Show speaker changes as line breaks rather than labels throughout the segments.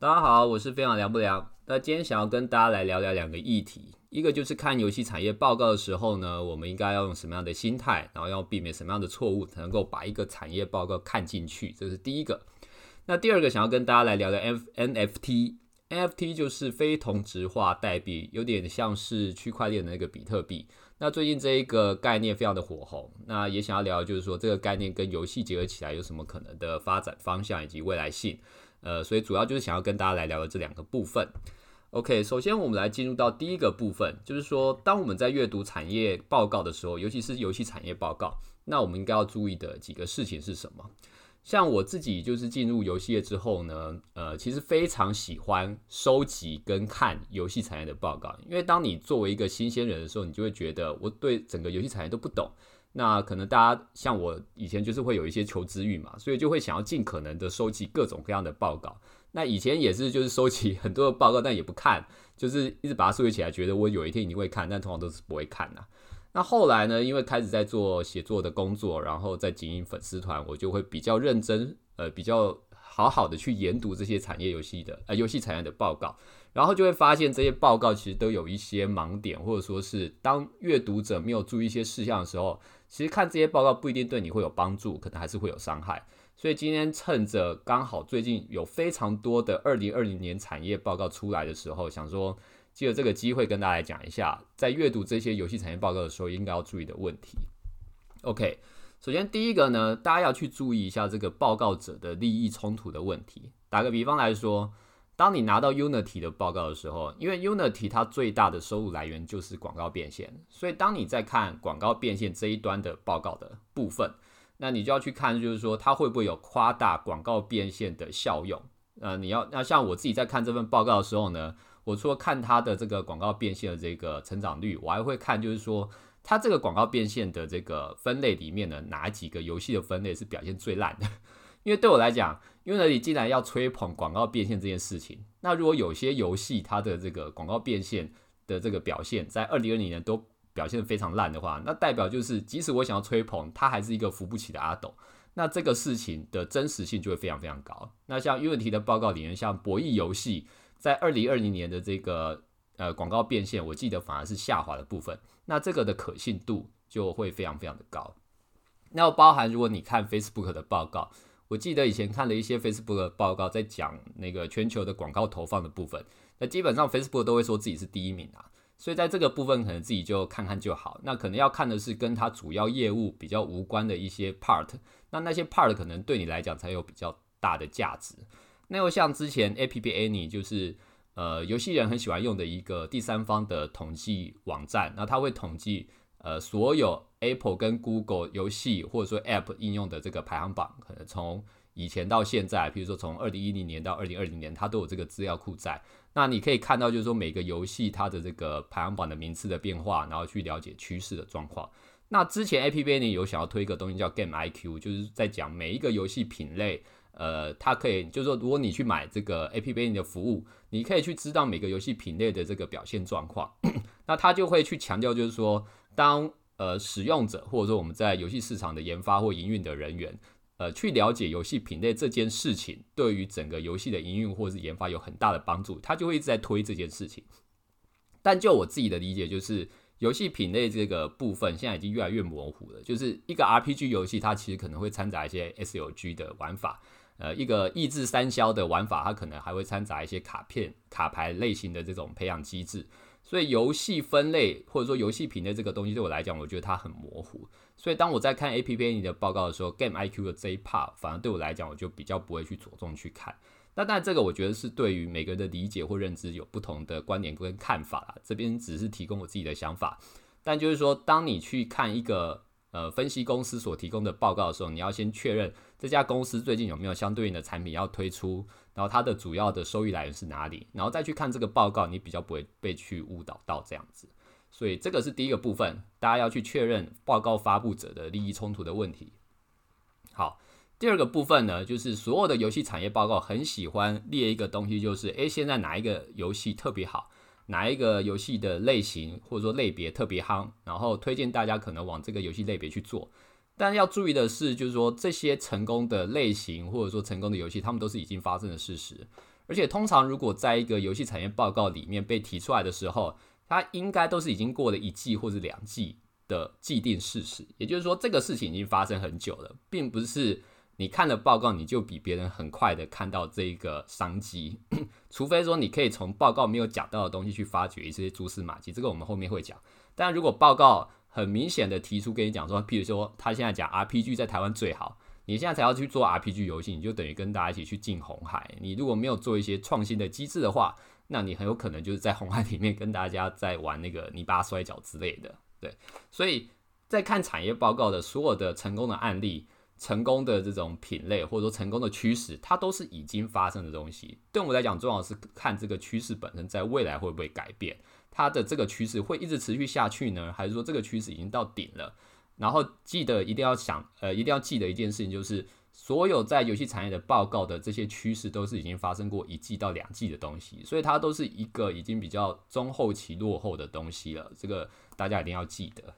大家好，我是非常凉不凉。那今天想要跟大家来聊聊两个议题，一个就是看游戏产业报告的时候呢，我们应该要用什么样的心态，然后要避免什么样的错误，才能够把一个产业报告看进去，这是第一个。那第二个想要跟大家来聊聊 NFT，NFT 就是非同质化代币，有点像是区块链的那个比特币。那最近这一个概念非常的火红，那也想要聊，就是说这个概念跟游戏结合起来有什么可能的发展方向以及未来性。呃，所以主要就是想要跟大家来聊的这两个部分。OK，首先我们来进入到第一个部分，就是说当我们在阅读产业报告的时候，尤其是游戏产业报告，那我们应该要注意的几个事情是什么？像我自己就是进入游戏业之后呢，呃，其实非常喜欢收集跟看游戏产业的报告，因为当你作为一个新鲜人的时候，你就会觉得我对整个游戏产业都不懂。那可能大家像我以前就是会有一些求知欲嘛，所以就会想要尽可能的收集各种各样的报告。那以前也是就是收集很多的报告，但也不看，就是一直把它收集起来，觉得我有一天一定会看，但通常都是不会看的。那后来呢？因为开始在做写作的工作，然后在经营粉丝团，我就会比较认真，呃，比较好好的去研读这些产业游戏的呃游戏产业的报告，然后就会发现这些报告其实都有一些盲点，或者说是当阅读者没有注意一些事项的时候，其实看这些报告不一定对你会有帮助，可能还是会有伤害。所以今天趁着刚好最近有非常多的二零二零年产业报告出来的时候，想说。借着这个机会跟大家讲一下，在阅读这些游戏产业报告的时候，应该要注意的问题。OK，首先第一个呢，大家要去注意一下这个报告者的利益冲突的问题。打个比方来说，当你拿到 Unity 的报告的时候，因为 Unity 它最大的收入来源就是广告变现，所以当你在看广告变现这一端的报告的部分，那你就要去看，就是说它会不会有夸大广告变现的效用。呃，你要那像我自己在看这份报告的时候呢。我除了看它的这个广告变现的这个成长率，我还会看，就是说它这个广告变现的这个分类里面呢，哪几个游戏的分类是表现最烂的？因为对我来讲，因为你既然要吹捧广告变现这件事情，那如果有些游戏它的这个广告变现的这个表现在二零二零年都表现的非常烂的话，那代表就是即使我想要吹捧，它还是一个扶不起的阿斗。那这个事情的真实性就会非常非常高。那像 Unity 的报告里面，像博弈游戏。在二零二零年的这个呃广告变现，我记得反而是下滑的部分，那这个的可信度就会非常非常的高。那包含如果你看 Facebook 的报告，我记得以前看了一些 Facebook 的报告，在讲那个全球的广告投放的部分，那基本上 Facebook 都会说自己是第一名啊，所以在这个部分可能自己就看看就好。那可能要看的是跟它主要业务比较无关的一些 part，那那些 part 可能对你来讲才有比较大的价值。那又像之前 A P P Any 就是呃游戏人很喜欢用的一个第三方的统计网站，那它会统计呃所有 Apple 跟 Google 游戏或者说 App 应用的这个排行榜，可能从以前到现在，比如说从二零一零年到二零二零年，它都有这个资料库在。那你可以看到，就是说每个游戏它的这个排行榜的名次的变化，然后去了解趋势的状况。那之前 A P P Any 有想要推一个东西叫 Game I Q，就是在讲每一个游戏品类。呃，它可以就是说，如果你去买这个 A P P 的服务，你可以去知道每个游戏品类的这个表现状况。那它就会去强调，就是说，当呃使用者或者说我们在游戏市场的研发或营运的人员，呃，去了解游戏品类这件事情，对于整个游戏的营运或是研发有很大的帮助，他就会一直在推这件事情。但就我自己的理解，就是游戏品类这个部分现在已经越来越模糊了。就是一个 R P G 游戏，它其实可能会掺杂一些 SUG 的玩法。呃，一个益智三消的玩法，它可能还会掺杂一些卡片、卡牌类型的这种培养机制，所以游戏分类或者说游戏品类这个东西对我来讲，我觉得它很模糊。所以当我在看 A P P 的报告的时候，Game I Q 的这一 part 反而对我来讲，我就比较不会去着重去看。那但这个我觉得是对于每个人的理解或认知有不同的观点跟看法啦。这边只是提供我自己的想法，但就是说，当你去看一个。呃，分析公司所提供的报告的时候，你要先确认这家公司最近有没有相对应的产品要推出，然后它的主要的收益来源是哪里，然后再去看这个报告，你比较不会被去误导到这样子。所以这个是第一个部分，大家要去确认报告发布者的利益冲突的问题。好，第二个部分呢，就是所有的游戏产业报告很喜欢列一个东西，就是诶，现在哪一个游戏特别好。哪一个游戏的类型或者说类别特别夯，然后推荐大家可能往这个游戏类别去做。但要注意的是，就是说这些成功的类型或者说成功的游戏，他们都是已经发生的事实。而且通常如果在一个游戏产业报告里面被提出来的时候，它应该都是已经过了一季或者两季的既定事实。也就是说，这个事情已经发生很久了，并不是你看了报告你就比别人很快的看到这一个商机，除非说你可以从报告没有讲到的东西去发掘一些蛛丝马迹。这个我们后面会讲。但如果报告很明显的提出跟你讲说，譬如说他现在讲 RPG 在台湾最好。你现在才要去做 RPG 游戏，你就等于跟大家一起去进红海。你如果没有做一些创新的机制的话，那你很有可能就是在红海里面跟大家在玩那个泥巴摔跤之类的。对，所以在看产业报告的所有的成功的案例、成功的这种品类或者说成功的趋势，它都是已经发生的东西。对我们来讲，重要的是看这个趋势本身在未来会不会改变，它的这个趋势会一直持续下去呢，还是说这个趋势已经到顶了？然后记得一定要想，呃，一定要记得一件事情，就是所有在游戏产业的报告的这些趋势，都是已经发生过一季到两季的东西，所以它都是一个已经比较中后期落后的东西了。这个大家一定要记得。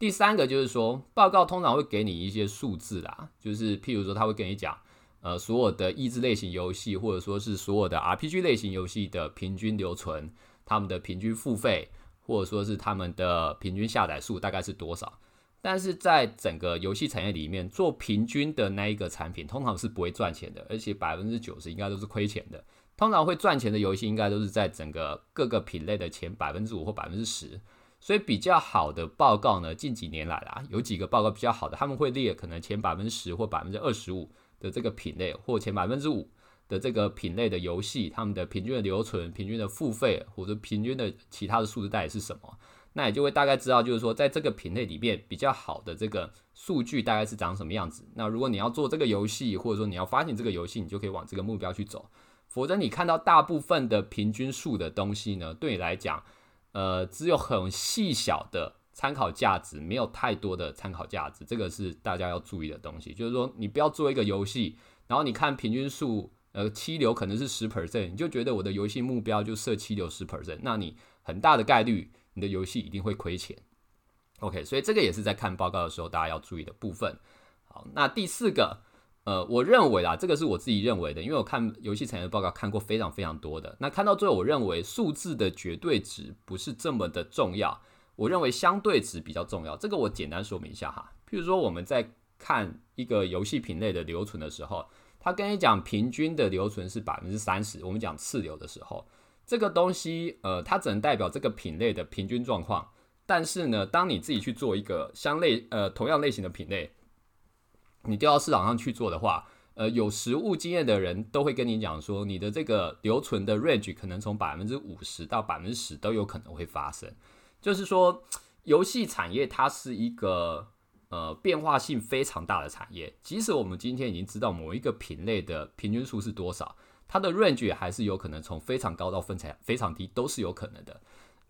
第三个就是说，报告通常会给你一些数字啦，就是譬如说，他会跟你讲，呃，所有的益智类型游戏，或者说是所有的 RPG 类型游戏的平均留存，他们的平均付费。或者说是他们的平均下载数大概是多少？但是在整个游戏产业里面，做平均的那一个产品通常是不会赚钱的，而且百分之九十应该都是亏钱的。通常会赚钱的游戏应该都是在整个各个品类的前百分之五或百分之十。所以比较好的报告呢，近几年来啦，有几个报告比较好的，他们会列可能前百分之十或百分之二十五的这个品类，或前百分之五。的这个品类的游戏，他们的平均的留存、平均的付费或者平均的其他的数字代是什么？那也就会大概知道，就是说在这个品类里面比较好的这个数据大概是长什么样子。那如果你要做这个游戏，或者说你要发行这个游戏，你就可以往这个目标去走。否则你看到大部分的平均数的东西呢，对你来讲，呃，只有很细小的参考价值，没有太多的参考价值。这个是大家要注意的东西。就是说，你不要做一个游戏，然后你看平均数。呃，七流可能是十 percent，你就觉得我的游戏目标就设七流十 percent，那你很大的概率你的游戏一定会亏钱。OK，所以这个也是在看报告的时候大家要注意的部分。好，那第四个，呃，我认为啦，这个是我自己认为的，因为我看游戏产业报告看过非常非常多的，那看到最后，我认为数字的绝对值不是这么的重要，我认为相对值比较重要。这个我简单说明一下哈，譬如说我们在看一个游戏品类的留存的时候。他跟你讲，平均的留存是百分之三十。我们讲次流的时候，这个东西，呃，它只能代表这个品类的平均状况。但是呢，当你自己去做一个相类，呃，同样类型的品类，你调到市场上去做的话，呃，有实物经验的人都会跟你讲说，你的这个留存的 range 可能从百分之五十到百分之十都有可能会发生。就是说，游戏产业它是一个。呃，变化性非常大的产业，即使我们今天已经知道某一个品类的平均数是多少，它的 range 还是有可能从非常高到分才非常低，都是有可能的。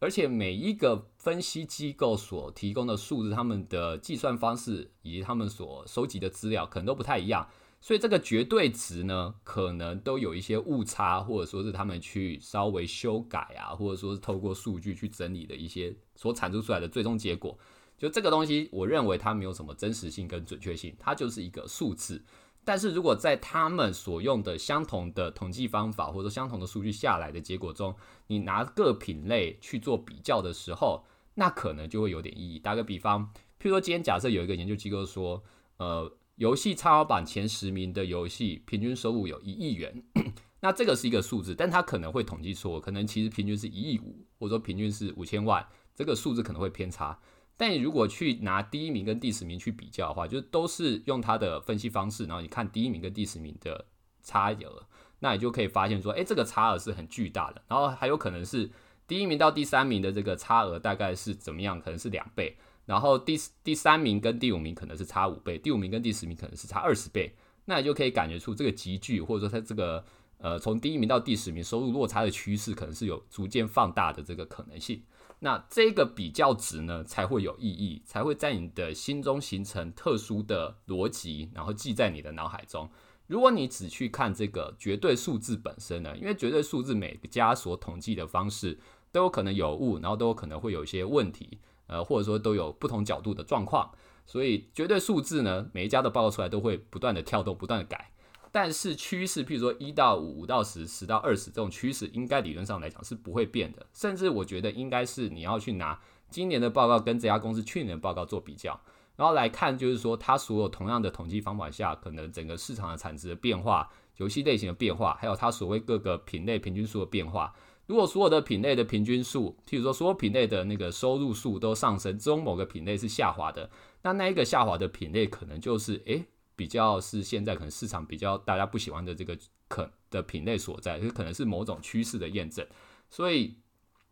而且每一个分析机构所提供的数字，他们的计算方式以及他们所收集的资料可能都不太一样，所以这个绝对值呢，可能都有一些误差，或者说是他们去稍微修改啊，或者说是透过数据去整理的一些所产出出来的最终结果。就这个东西，我认为它没有什么真实性跟准确性，它就是一个数字。但是如果在他们所用的相同的统计方法，或者说相同的数据下来的结果中，你拿各品类去做比较的时候，那可能就会有点意义。打个比方，譬如说今天假设有一个研究机构说，呃，游戏插画榜前十名的游戏平均收入有一亿元，那这个是一个数字，但它可能会统计错，可能其实平均是一亿五，或者说平均是五千万，这个数字可能会偏差。但你如果去拿第一名跟第十名去比较的话，就是都是用它的分析方式，然后你看第一名跟第十名的差额，那你就可以发现说，哎，这个差额是很巨大的。然后还有可能是第一名到第三名的这个差额大概是怎么样？可能是两倍。然后第第三名跟第五名可能是差五倍，第五名跟第十名可能是差二十倍。那你就可以感觉出这个集聚，或者说它这个呃从第一名到第十名收入落差的趋势，可能是有逐渐放大的这个可能性。那这个比较值呢，才会有意义，才会在你的心中形成特殊的逻辑，然后记在你的脑海中。如果你只去看这个绝对数字本身呢，因为绝对数字每个家所统计的方式都有可能有误，然后都有可能会有一些问题，呃，或者说都有不同角度的状况，所以绝对数字呢，每一家的报告出来都会不断的跳动，不断的改。但是趋势，譬如说一到五、五到十、十到二十这种趋势，应该理论上来讲是不会变的。甚至我觉得应该是你要去拿今年的报告跟这家公司去年的报告做比较，然后来看，就是说它所有同样的统计方法下，可能整个市场的产值的变化、游戏类型的变化，还有它所谓各个品类平均数的变化。如果所有的品类的平均数，譬如说所有品类的那个收入数都上升，中某个品类是下滑的，那那一个下滑的品类可能就是诶。比较是现在可能市场比较大家不喜欢的这个可的品类所在，就可能是某种趋势的验证。所以，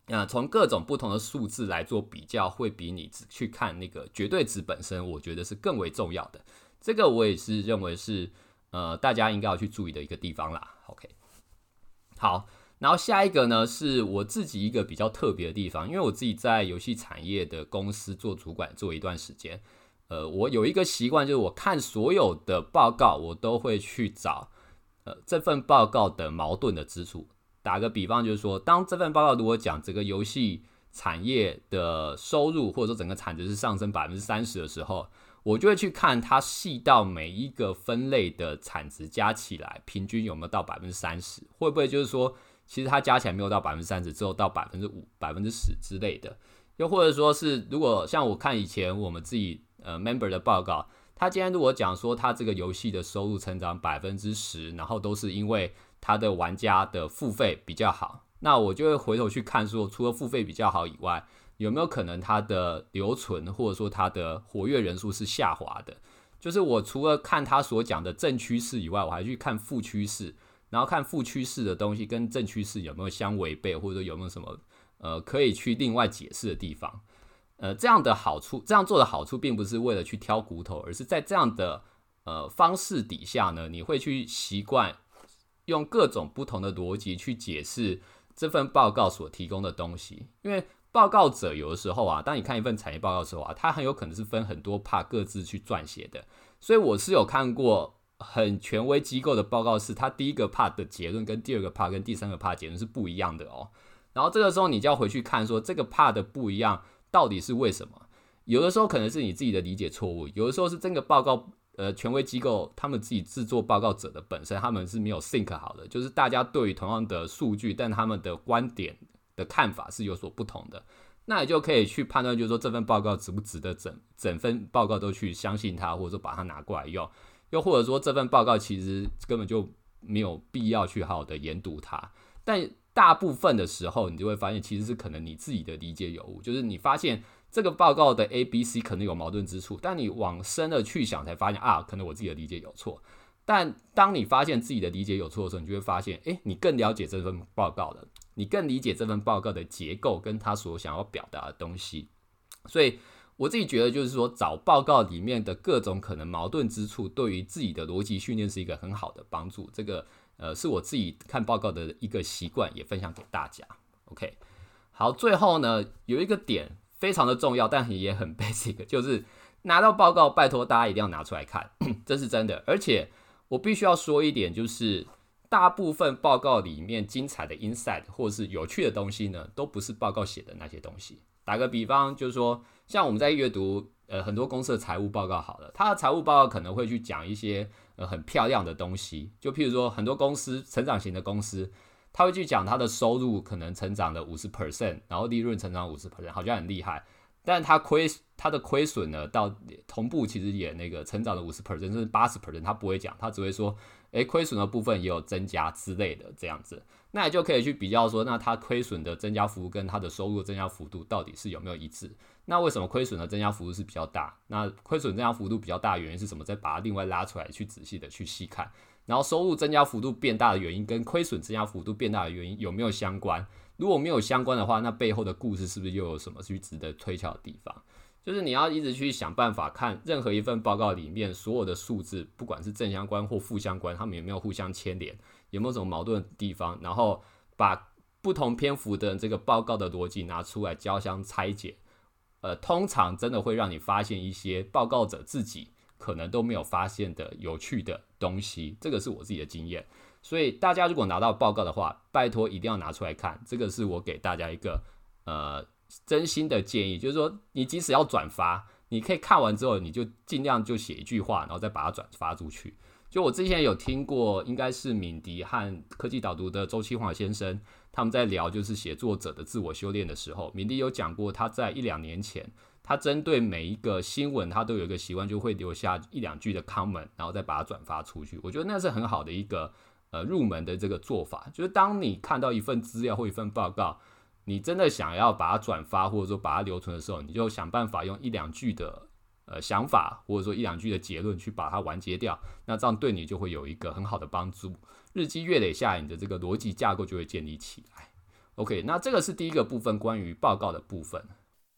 呃，从各种不同的数字来做比较，会比你只去看那个绝对值本身，我觉得是更为重要的。这个我也是认为是呃大家应该要去注意的一个地方啦。OK，好，然后下一个呢是我自己一个比较特别的地方，因为我自己在游戏产业的公司做主管做一段时间。呃，我有一个习惯，就是我看所有的报告，我都会去找，呃，这份报告的矛盾的之处。打个比方，就是说，当这份报告如果讲这个游戏产业的收入或者说整个产值是上升百分之三十的时候，我就会去看它细到每一个分类的产值加起来，平均有没有到百分之三十，会不会就是说，其实它加起来没有到百分之三十，只有到百分之五、百分之十之类的。又或者说是，如果像我看以前我们自己。呃，member 的报告，他今天如果讲说他这个游戏的收入成长百分之十，然后都是因为他的玩家的付费比较好，那我就会回头去看说，除了付费比较好以外，有没有可能它的留存或者说它的活跃人数是下滑的？就是我除了看他所讲的正趋势以外，我还去看负趋势，然后看负趋势的东西跟正趋势有没有相违背，或者说有没有什么呃可以去另外解释的地方。呃，这样的好处，这样做的好处，并不是为了去挑骨头，而是在这样的呃方式底下呢，你会去习惯用各种不同的逻辑去解释这份报告所提供的东西。因为报告者有的时候啊，当你看一份产业报告的时候啊，它很有可能是分很多 part 各自去撰写的。所以我是有看过很权威机构的报告，是它第一个 part 的结论跟第二个 part 跟第三个 part 结论是不一样的哦。然后这个时候你就要回去看说这个 part 的不一样。到底是为什么？有的时候可能是你自己的理解错误，有的时候是这个报告，呃，权威机构他们自己制作报告者的本身他们是没有 think 好的，就是大家对于同样的数据，但他们的观点的看法是有所不同的，那你就可以去判断，就是说这份报告值不值得整整份报告都去相信它，或者说把它拿过来用，又或者说这份报告其实根本就没有必要去好好的研读它，但。大部分的时候，你就会发现，其实是可能你自己的理解有误，就是你发现这个报告的 A、B、C 可能有矛盾之处，但你往深了去想，才发现啊，可能我自己的理解有错。但当你发现自己的理解有错的时候，你就会发现，诶，你更了解这份报告了，你更理解这份报告的结构跟他所想要表达的东西。所以我自己觉得，就是说找报告里面的各种可能矛盾之处，对于自己的逻辑训练是一个很好的帮助。这个。呃，是我自己看报告的一个习惯，也分享给大家。OK，好，最后呢，有一个点非常的重要，但也很 basic，就是拿到报告，拜托大家一定要拿出来看，这是真的。而且我必须要说一点，就是大部分报告里面精彩的 insight 或是有趣的东西呢，都不是报告写的那些东西。打个比方，就是说，像我们在阅读呃很多公司的财务报告，好了，它的财务报告可能会去讲一些。呃，很漂亮的东西，就譬如说，很多公司成长型的公司，他会去讲他的收入可能成长了五十 percent，然后利润成长五十 percent，好像很厉害。但他亏他的亏损呢，到同步其实也那个成长了五十 percent，甚至八十 percent，他不会讲，他只会说，诶，亏损的部分也有增加之类的这样子。那你就可以去比较说，那它亏损的增加幅度跟它的收入增加幅度到底是有没有一致？那为什么亏损的增加幅度是比较大？那亏损增加幅度比较大的原因是什么？再把它另外拉出来去仔细的去细看。然后收入增加幅度变大的原因跟亏损增加幅度变大的原因有没有相关？如果没有相关的话，那背后的故事是不是又有什么去值得推敲的地方？就是你要一直去想办法看任何一份报告里面所有的数字，不管是正相关或负相关，他们有没有互相牵连，有没有什么矛盾的地方？然后把不同篇幅的这个报告的逻辑拿出来交相拆解。呃，通常真的会让你发现一些报告者自己可能都没有发现的有趣的东西，这个是我自己的经验。所以大家如果拿到报告的话，拜托一定要拿出来看，这个是我给大家一个呃真心的建议，就是说你即使要转发，你可以看完之后你就尽量就写一句话，然后再把它转发出去。就我之前有听过，应该是敏迪和科技导读的周期华先生他们在聊就是写作者的自我修炼的时候，敏迪有讲过他在一两年前，他针对每一个新闻，他都有一个习惯，就会留下一两句的 comment，然后再把它转发出去。我觉得那是很好的一个呃入门的这个做法，就是当你看到一份资料或一份报告，你真的想要把它转发或者说把它留存的时候，你就想办法用一两句的。呃，想法或者说一两句的结论去把它完结掉，那这样对你就会有一个很好的帮助。日积月累下，你的这个逻辑架构就会建立起来。OK，那这个是第一个部分关于报告的部分。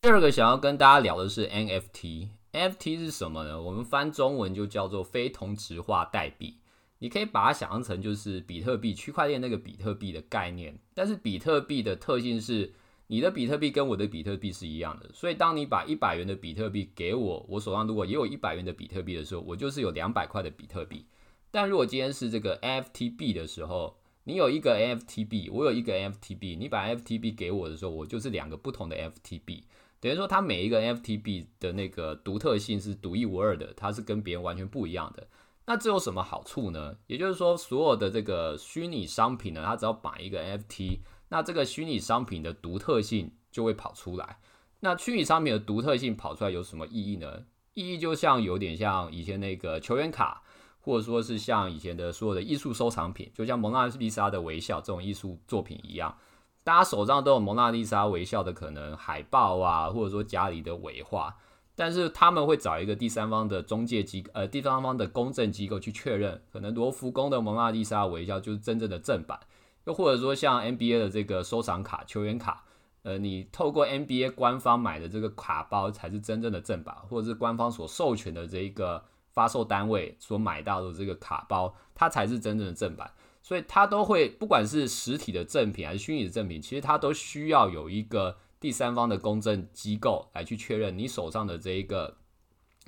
第二个想要跟大家聊的是 NFT。NFT 是什么呢？我们翻中文就叫做非同质化代币。你可以把它想象成就是比特币区块链那个比特币的概念，但是比特币的特性是。你的比特币跟我的比特币是一样的，所以当你把一百元的比特币给我，我手上如果也有一百元的比特币的时候，我就是有两百块的比特币。但如果今天是这个 NFT 币的时候，你有一个 NFT 币，我有一个 NFT 币，你把 NFT 币给我的时候，我就是两个不同的 NFT 币。等于说，它每一个 NFT 币的那个独特性是独一无二的，它是跟别人完全不一样的。那这有什么好处呢？也就是说，所有的这个虚拟商品呢，它只要买一个 NFT。那这个虚拟商品的独特性就会跑出来。那虚拟商品的独特性跑出来有什么意义呢？意义就像有点像以前那个球员卡，或者说是像以前的所有的艺术收藏品，就像蒙娜丽莎的微笑这种艺术作品一样，大家手上都有蒙娜丽莎微笑的可能海报啊，或者说家里的尾画，但是他们会找一个第三方的中介机呃第三方的公证机构去确认，可能罗浮宫的蒙娜丽莎微笑就是真正的正版。又或者说像 NBA 的这个收藏卡、球员卡，呃，你透过 NBA 官方买的这个卡包才是真正的正版，或者是官方所授权的这一个发售单位所买到的这个卡包，它才是真正的正版。所以它都会，不管是实体的正品还是虚拟的正品，其实它都需要有一个第三方的公证机构来去确认你手上的这一个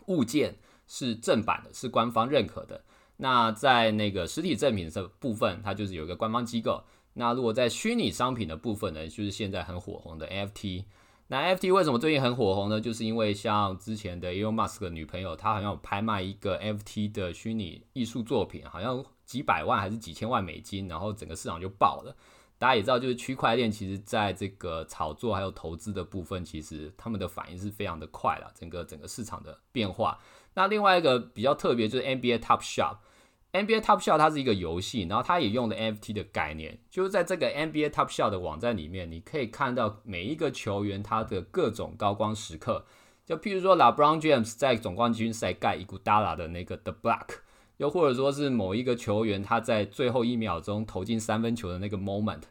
物件是正版的，是官方认可的。那在那个实体正品的部分，它就是有一个官方机构。那如果在虚拟商品的部分呢，就是现在很火红的 NFT。那 NFT 为什么最近很火红呢？就是因为像之前的 Elon Musk 的女朋友，她好像有拍卖一个 NFT 的虚拟艺术作品，好像几百万还是几千万美金，然后整个市场就爆了。大家也知道，就是区块链其实在这个炒作还有投资的部分，其实他们的反应是非常的快了，整个整个市场的变化。那另外一个比较特别就是 NBA Top Shop，NBA Top Shop 它是一个游戏，然后它也用了 NFT 的概念，就是在这个 NBA Top Shop 的网站里面，你可以看到每一个球员他的各种高光时刻，就譬如说 LeBron James 在总冠军赛盖伊古达拉的那个 The Block，又或者说是某一个球员他在最后一秒钟投进三分球的那个 Moment，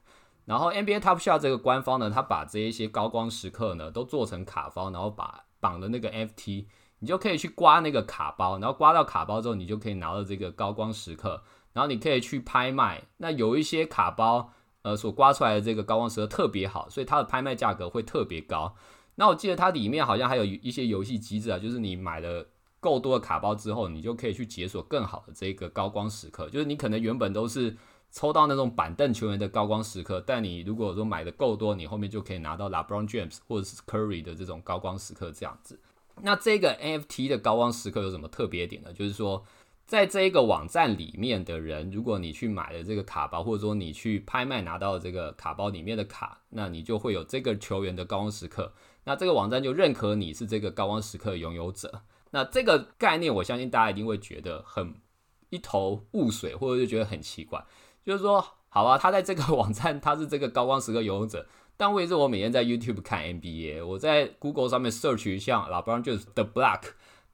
然后 NBA Top Shop 这个官方呢，他把这一些高光时刻呢都做成卡包，然后把绑的那个 FT。你就可以去刮那个卡包，然后刮到卡包之后，你就可以拿到这个高光时刻，然后你可以去拍卖。那有一些卡包，呃，所刮出来的这个高光时刻特别好，所以它的拍卖价格会特别高。那我记得它里面好像还有一些游戏机制啊，就是你买了够多的卡包之后，你就可以去解锁更好的这个高光时刻。就是你可能原本都是抽到那种板凳球员的高光时刻，但你如果说买的够多，你后面就可以拿到 LeBron James 或者是 Curry 的这种高光时刻这样子。那这个 NFT 的高光时刻有什么特别点呢？就是说，在这一个网站里面的人，如果你去买了这个卡包，或者说你去拍卖拿到这个卡包里面的卡，那你就会有这个球员的高光时刻。那这个网站就认可你是这个高光时刻的拥有者。那这个概念，我相信大家一定会觉得很一头雾水，或者就觉得很奇怪。就是说，好啊，他在这个网站他是这个高光时刻拥有者。但为什么我每天在 YouTube 看 NBA？我在 Google 上面 search 一下，老不然就是 The Black，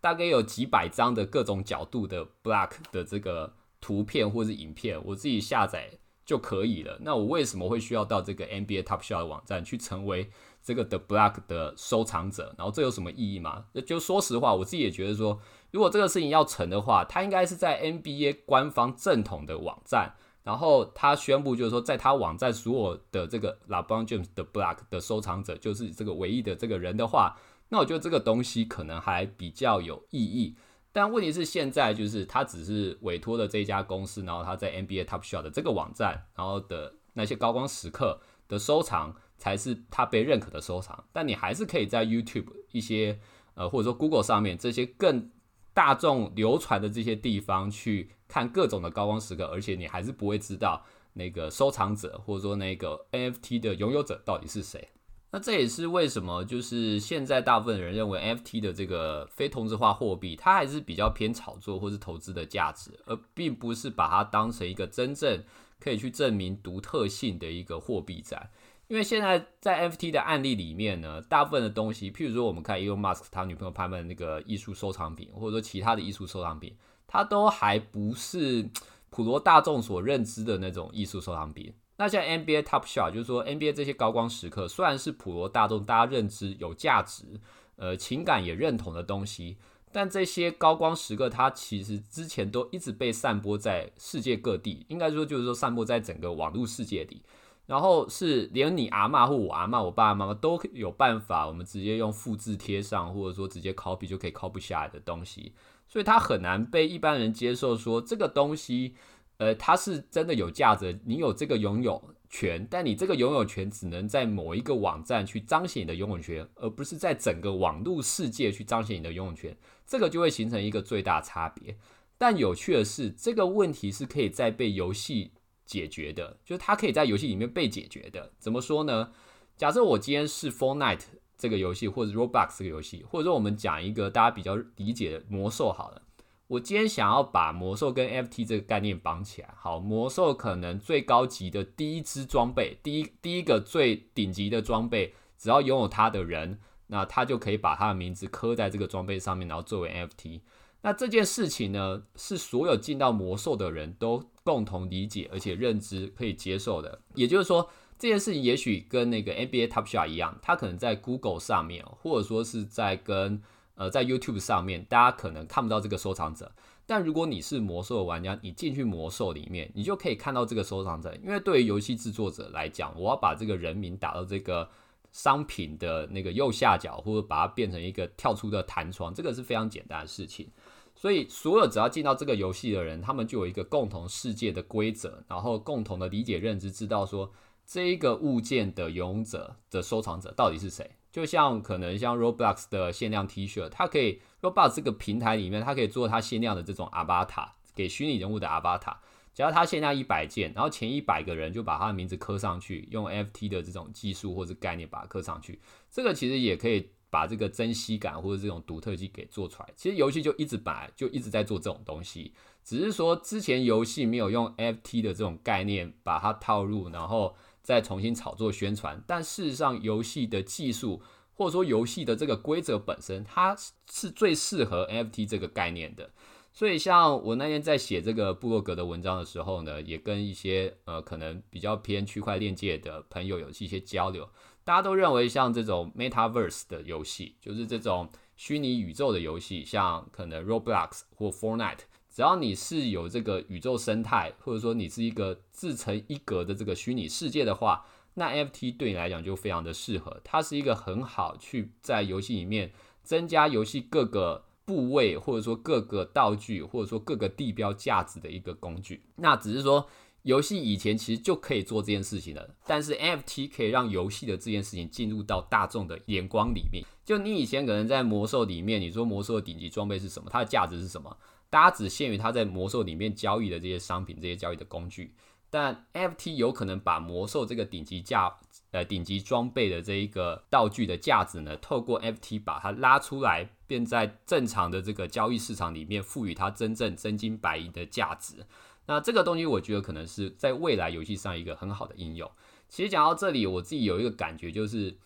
大概有几百张的各种角度的 Black 的这个图片或是影片，我自己下载就可以了。那我为什么会需要到这个 NBA Top Shot 的网站去成为这个 The Black 的收藏者？然后这有什么意义吗？就说实话，我自己也觉得说，如果这个事情要成的话，它应该是在 NBA 官方正统的网站。然后他宣布，就是说，在他网站所有的这个 LeBron James 的 Black 的收藏者，就是这个唯一的这个人的话，那我觉得这个东西可能还比较有意义。但问题是，现在就是他只是委托的这家公司，然后他在 NBA Top Shot 的这个网站，然后的那些高光时刻的收藏，才是他被认可的收藏。但你还是可以在 YouTube 一些呃，或者说 Google 上面这些更大众流传的这些地方去。看各种的高光时刻，而且你还是不会知道那个收藏者或者说那个 NFT 的拥有者到底是谁。那这也是为什么，就是现在大部分人认为 NFT 的这个非同质化货币，它还是比较偏炒作或是投资的价值，而并不是把它当成一个真正可以去证明独特性的一个货币在。因为现在在 NFT 的案例里面呢，大部分的东西，譬如说我们看 Elon Musk 他女朋友拍卖的那个艺术收藏品，或者说其他的艺术收藏品，它都还不是普罗大众所认知的那种艺术收藏品。那像 NBA Top Shot，就是说 NBA 这些高光时刻，虽然是普罗大众大家认知有价值，呃，情感也认同的东西，但这些高光时刻，它其实之前都一直被散播在世界各地，应该说就是说散播在整个网络世界里，然后是连你阿妈或我阿妈、我爸爸妈妈都有办法，我们直接用复制贴上，或者说直接 copy 就可以 copy 下来的东西，所以它很难被一般人接受，说这个东西。呃，它是真的有价值，你有这个拥有权，但你这个拥有权只能在某一个网站去彰显你的拥有权，而不是在整个网络世界去彰显你的拥有权，这个就会形成一个最大差别。但有趣的是，这个问题是可以在被游戏解决的，就是它可以在游戏里面被解决的。怎么说呢？假设我今天是 f o r n i t e 这个游戏，或者 Roblox 这个游戏，或者说我们讲一个大家比较理解的魔兽好了。我今天想要把魔兽跟 FT 这个概念绑起来。好，魔兽可能最高级的第一支装备，第一第一个最顶级的装备，只要拥有它的人，那他就可以把他的名字刻在这个装备上面，然后作为 FT。那这件事情呢，是所有进到魔兽的人都共同理解而且认知可以接受的。也就是说，这件事情也许跟那个 NBA Top Shot 一样，它可能在 Google 上面，或者说是在跟呃，在 YouTube 上面，大家可能看不到这个收藏者，但如果你是魔兽的玩家，你进去魔兽里面，你就可以看到这个收藏者。因为对于游戏制作者来讲，我要把这个人名打到这个商品的那个右下角，或者把它变成一个跳出的弹窗，这个是非常简单的事情。所以，所有只要进到这个游戏的人，他们就有一个共同世界的规则，然后共同的理解认知，知道说这一个物件的拥有者的收藏者到底是谁。就像可能像 Roblox 的限量 T 恤，它可以 Roblox 这个平台里面，它可以做它限量的这种阿巴塔，给虚拟人物的阿巴塔。只要它限量一百件，然后前一百个人就把他的名字刻上去，用 FT 的这种技术或者概念把它刻上去。这个其实也可以把这个珍惜感或者这种独特性给做出来。其实游戏就一直本来就一直在做这种东西，只是说之前游戏没有用 FT 的这种概念把它套入，然后。再重新炒作宣传，但事实上，游戏的技术或者说游戏的这个规则本身，它是最适合 NFT 这个概念的。所以，像我那天在写这个布洛格的文章的时候呢，也跟一些呃可能比较偏区块链界的朋友有一些交流。大家都认为，像这种 Metaverse 的游戏，就是这种虚拟宇宙的游戏，像可能 Roblox 或 Fortnite。只要你是有这个宇宙生态，或者说你是一个自成一格的这个虚拟世界的话，那 FT 对你来讲就非常的适合。它是一个很好去在游戏里面增加游戏各个部位，或者说各个道具，或者说各个地标价值的一个工具。那只是说游戏以前其实就可以做这件事情了，但是 FT 可以让游戏的这件事情进入到大众的眼光里面。就你以前可能在魔兽里面，你说魔兽的顶级装备是什么？它的价值是什么？大家只限于它在魔兽里面交易的这些商品、这些交易的工具，但 FT 有可能把魔兽这个顶级价、呃顶级装备的这一个道具的价值呢，透过 FT 把它拉出来，便在正常的这个交易市场里面赋予它真正真金白银的价值。那这个东西，我觉得可能是在未来游戏上一个很好的应用。其实讲到这里，我自己有一个感觉就是。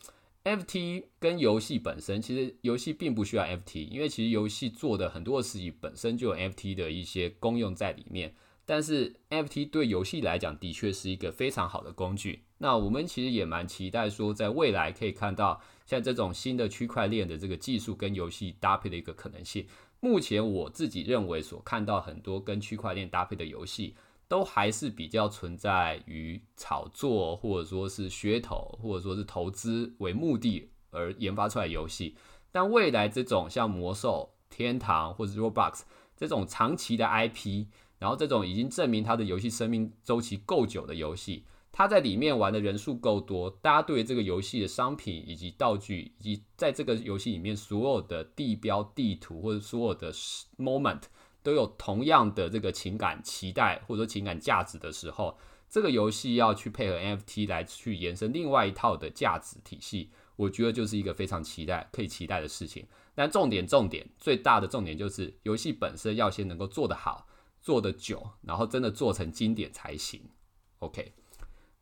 FT 跟游戏本身，其实游戏并不需要 FT，因为其实游戏做的很多的事情本身就有 FT 的一些功用在里面。但是 FT 对游戏来讲，的确是一个非常好的工具。那我们其实也蛮期待说，在未来可以看到像这种新的区块链的这个技术跟游戏搭配的一个可能性。目前我自己认为所看到很多跟区块链搭配的游戏。都还是比较存在于炒作，或者说是噱头，或者说是投资为目的而研发出来游戏。但未来这种像魔兽、天堂或者 Roblox 这种长期的 IP，然后这种已经证明它的游戏生命周期够久的游戏，它在里面玩的人数够多，大家对这个游戏的商品以及道具，以及在这个游戏里面所有的地标、地图或者所有的 moment。都有同样的这个情感期待或者说情感价值的时候，这个游戏要去配合 NFT 来去延伸另外一套的价值体系，我觉得就是一个非常期待可以期待的事情。但重点重点最大的重点就是游戏本身要先能够做得好、做得久，然后真的做成经典才行。OK。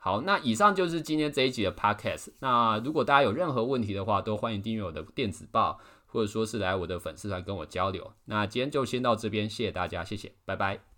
好，那以上就是今天这一集的 podcast。那如果大家有任何问题的话，都欢迎订阅我的电子报，或者说是来我的粉丝团跟我交流。那今天就先到这边，谢谢大家，谢谢，拜拜。